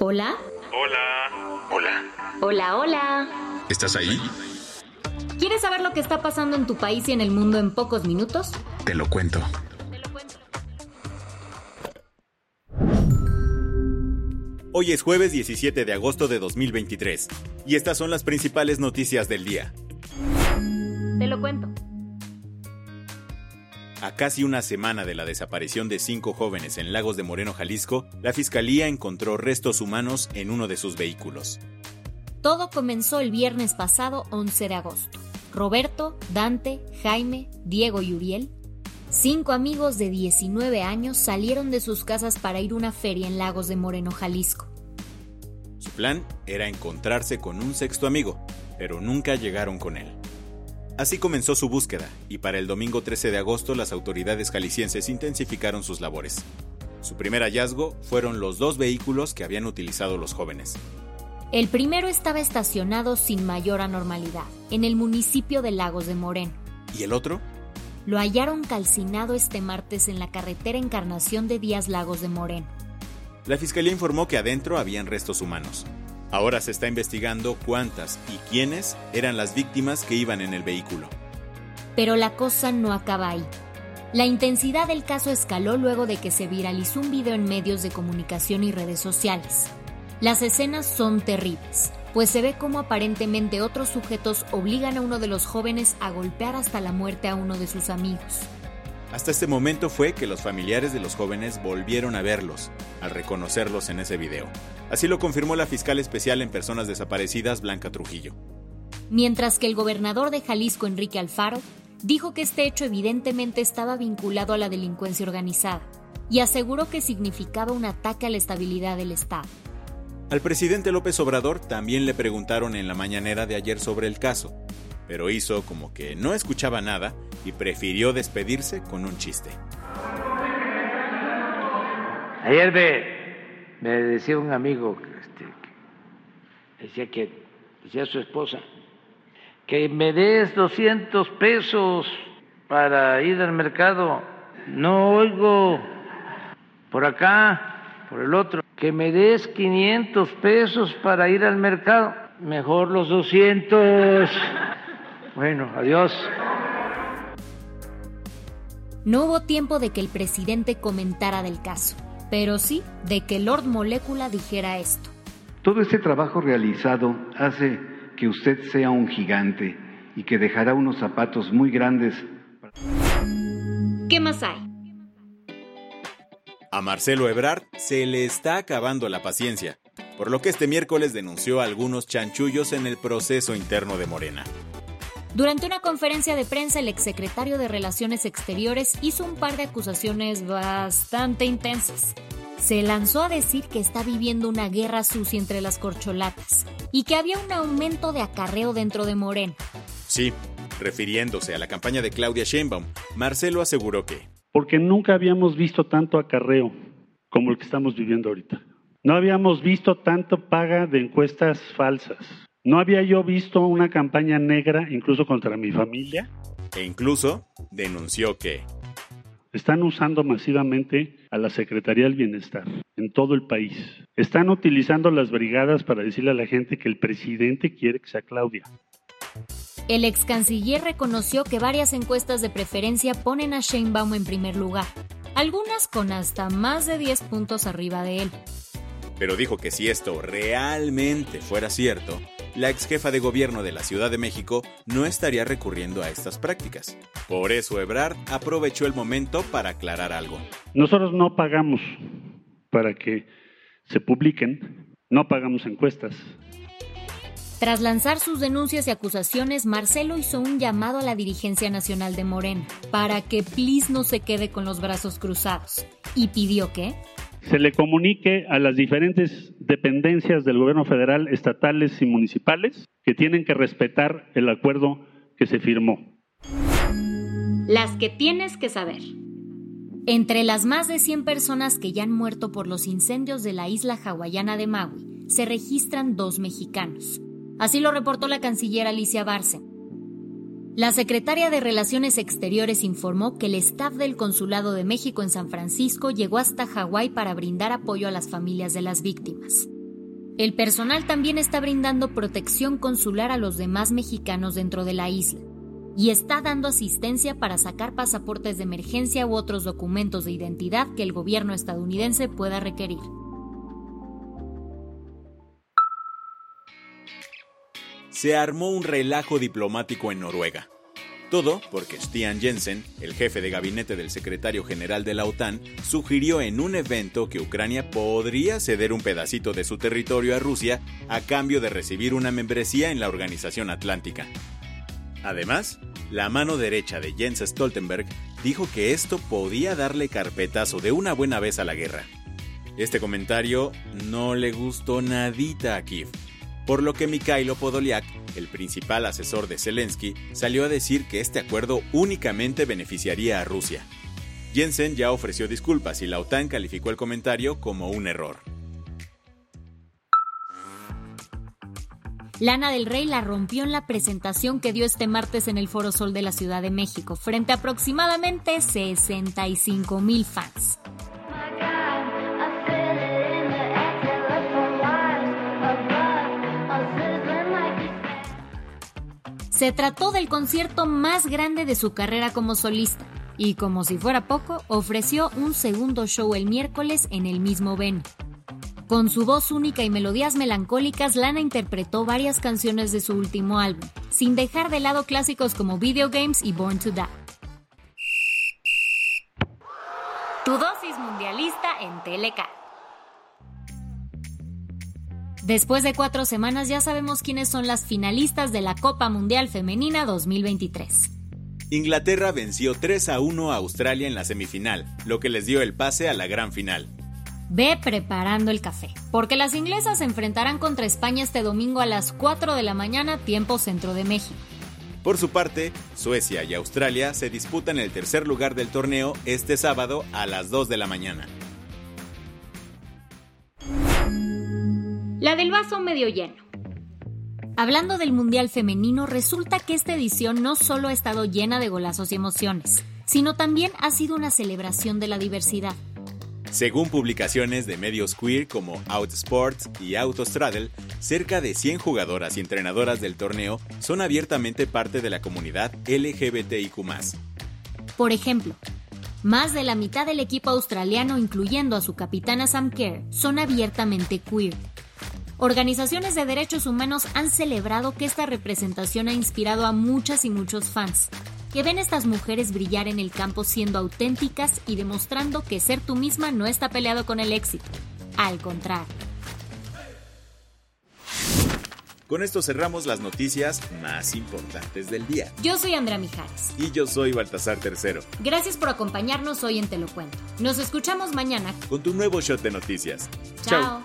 Hola. Hola. Hola. Hola, hola. ¿Estás ahí? ¿Quieres saber lo que está pasando en tu país y en el mundo en pocos minutos? Te lo cuento. Hoy es jueves 17 de agosto de 2023 y estas son las principales noticias del día. Te lo cuento. A casi una semana de la desaparición de cinco jóvenes en Lagos de Moreno, Jalisco, la Fiscalía encontró restos humanos en uno de sus vehículos. Todo comenzó el viernes pasado 11 de agosto. Roberto, Dante, Jaime, Diego y Uriel, cinco amigos de 19 años salieron de sus casas para ir a una feria en Lagos de Moreno, Jalisco. Su plan era encontrarse con un sexto amigo, pero nunca llegaron con él. Así comenzó su búsqueda, y para el domingo 13 de agosto las autoridades jaliscienses intensificaron sus labores. Su primer hallazgo fueron los dos vehículos que habían utilizado los jóvenes. El primero estaba estacionado sin mayor anormalidad, en el municipio de Lagos de Moreno. ¿Y el otro? Lo hallaron calcinado este martes en la carretera Encarnación de Díaz Lagos de Moreno. La fiscalía informó que adentro habían restos humanos. Ahora se está investigando cuántas y quiénes eran las víctimas que iban en el vehículo. Pero la cosa no acaba ahí. La intensidad del caso escaló luego de que se viralizó un video en medios de comunicación y redes sociales. Las escenas son terribles, pues se ve cómo aparentemente otros sujetos obligan a uno de los jóvenes a golpear hasta la muerte a uno de sus amigos. Hasta este momento fue que los familiares de los jóvenes volvieron a verlos, al reconocerlos en ese video. Así lo confirmó la fiscal especial en personas desaparecidas, Blanca Trujillo. Mientras que el gobernador de Jalisco, Enrique Alfaro, dijo que este hecho evidentemente estaba vinculado a la delincuencia organizada y aseguró que significaba un ataque a la estabilidad del Estado. Al presidente López Obrador también le preguntaron en la mañanera de ayer sobre el caso, pero hizo como que no escuchaba nada y prefirió despedirse con un chiste. Ayer me, decía un amigo, este, decía que decía su esposa, que me des 200 pesos para ir al mercado. No oigo por acá, por el otro, que me des 500 pesos para ir al mercado. Mejor los 200. Bueno, adiós. No hubo tiempo de que el presidente comentara del caso, pero sí de que Lord Molécula dijera esto. Todo este trabajo realizado hace que usted sea un gigante y que dejará unos zapatos muy grandes. ¿Qué más hay? A Marcelo Ebrard se le está acabando la paciencia, por lo que este miércoles denunció algunos chanchullos en el proceso interno de Morena. Durante una conferencia de prensa, el exsecretario de Relaciones Exteriores hizo un par de acusaciones bastante intensas. Se lanzó a decir que está viviendo una guerra sucia entre las corcholatas y que había un aumento de acarreo dentro de Morena. Sí, refiriéndose a la campaña de Claudia Sheinbaum, Marcelo aseguró que... Porque nunca habíamos visto tanto acarreo como el que estamos viviendo ahorita. No habíamos visto tanto paga de encuestas falsas. No había yo visto una campaña negra incluso contra mi familia. E incluso denunció que están usando masivamente a la Secretaría del Bienestar en todo el país. Están utilizando las brigadas para decirle a la gente que el presidente quiere que sea Claudia. El ex canciller reconoció que varias encuestas de preferencia ponen a Sheinbaum en primer lugar, algunas con hasta más de 10 puntos arriba de él. Pero dijo que si esto realmente fuera cierto, la ex jefa de gobierno de la Ciudad de México no estaría recurriendo a estas prácticas. Por eso Ebrard aprovechó el momento para aclarar algo. Nosotros no pagamos para que se publiquen, no pagamos encuestas. Tras lanzar sus denuncias y acusaciones, Marcelo hizo un llamado a la dirigencia nacional de Morena para que please no se quede con los brazos cruzados y pidió que se le comunique a las diferentes dependencias del gobierno federal, estatales y municipales que tienen que respetar el acuerdo que se firmó. Las que tienes que saber. Entre las más de 100 personas que ya han muerto por los incendios de la isla hawaiana de Maui, se registran dos mexicanos. Así lo reportó la canciller Alicia Barce. La secretaria de Relaciones Exteriores informó que el staff del Consulado de México en San Francisco llegó hasta Hawái para brindar apoyo a las familias de las víctimas. El personal también está brindando protección consular a los demás mexicanos dentro de la isla y está dando asistencia para sacar pasaportes de emergencia u otros documentos de identidad que el gobierno estadounidense pueda requerir. Se armó un relajo diplomático en Noruega. Todo porque Stian Jensen, el jefe de gabinete del secretario general de la OTAN, sugirió en un evento que Ucrania podría ceder un pedacito de su territorio a Rusia a cambio de recibir una membresía en la Organización Atlántica. Además, la mano derecha de Jens Stoltenberg dijo que esto podía darle carpetazo de una buena vez a la guerra. Este comentario no le gustó nadita a Kiev, por lo que Mikhailo Podolyak, el principal asesor de Zelensky, salió a decir que este acuerdo únicamente beneficiaría a Rusia. Jensen ya ofreció disculpas y la OTAN calificó el comentario como un error. Lana del Rey la rompió en la presentación que dio este martes en el Foro Sol de la Ciudad de México, frente a aproximadamente 65 mil fans. Se trató del concierto más grande de su carrera como solista y como si fuera poco, ofreció un segundo show el miércoles en el mismo venue. Con su voz única y melodías melancólicas, Lana interpretó varias canciones de su último álbum, sin dejar de lado clásicos como Video Games y Born to Die. Tu dosis mundialista en. Después de cuatro semanas ya sabemos quiénes son las finalistas de la Copa Mundial Femenina 2023. Inglaterra venció 3 a 1 a Australia en la semifinal, lo que les dio el pase a la gran final. Ve preparando el café, porque las inglesas se enfrentarán contra España este domingo a las 4 de la mañana, tiempo centro de México. Por su parte, Suecia y Australia se disputan el tercer lugar del torneo este sábado a las 2 de la mañana. La del vaso medio lleno. Hablando del Mundial Femenino, resulta que esta edición no solo ha estado llena de golazos y emociones, sino también ha sido una celebración de la diversidad. Según publicaciones de medios queer como Outsports y Autostraddle, cerca de 100 jugadoras y entrenadoras del torneo son abiertamente parte de la comunidad LGBTIQ. Por ejemplo, más de la mitad del equipo australiano, incluyendo a su capitana Sam Kerr, son abiertamente queer. Organizaciones de derechos humanos han celebrado que esta representación ha inspirado a muchas y muchos fans, que ven a estas mujeres brillar en el campo siendo auténticas y demostrando que ser tú misma no está peleado con el éxito. Al contrario. Con esto cerramos las noticias más importantes del día. Yo soy Andrea Mijares. Y yo soy Baltasar Tercero. Gracias por acompañarnos hoy en Te lo Cuento. Nos escuchamos mañana con tu nuevo shot de noticias. Chao.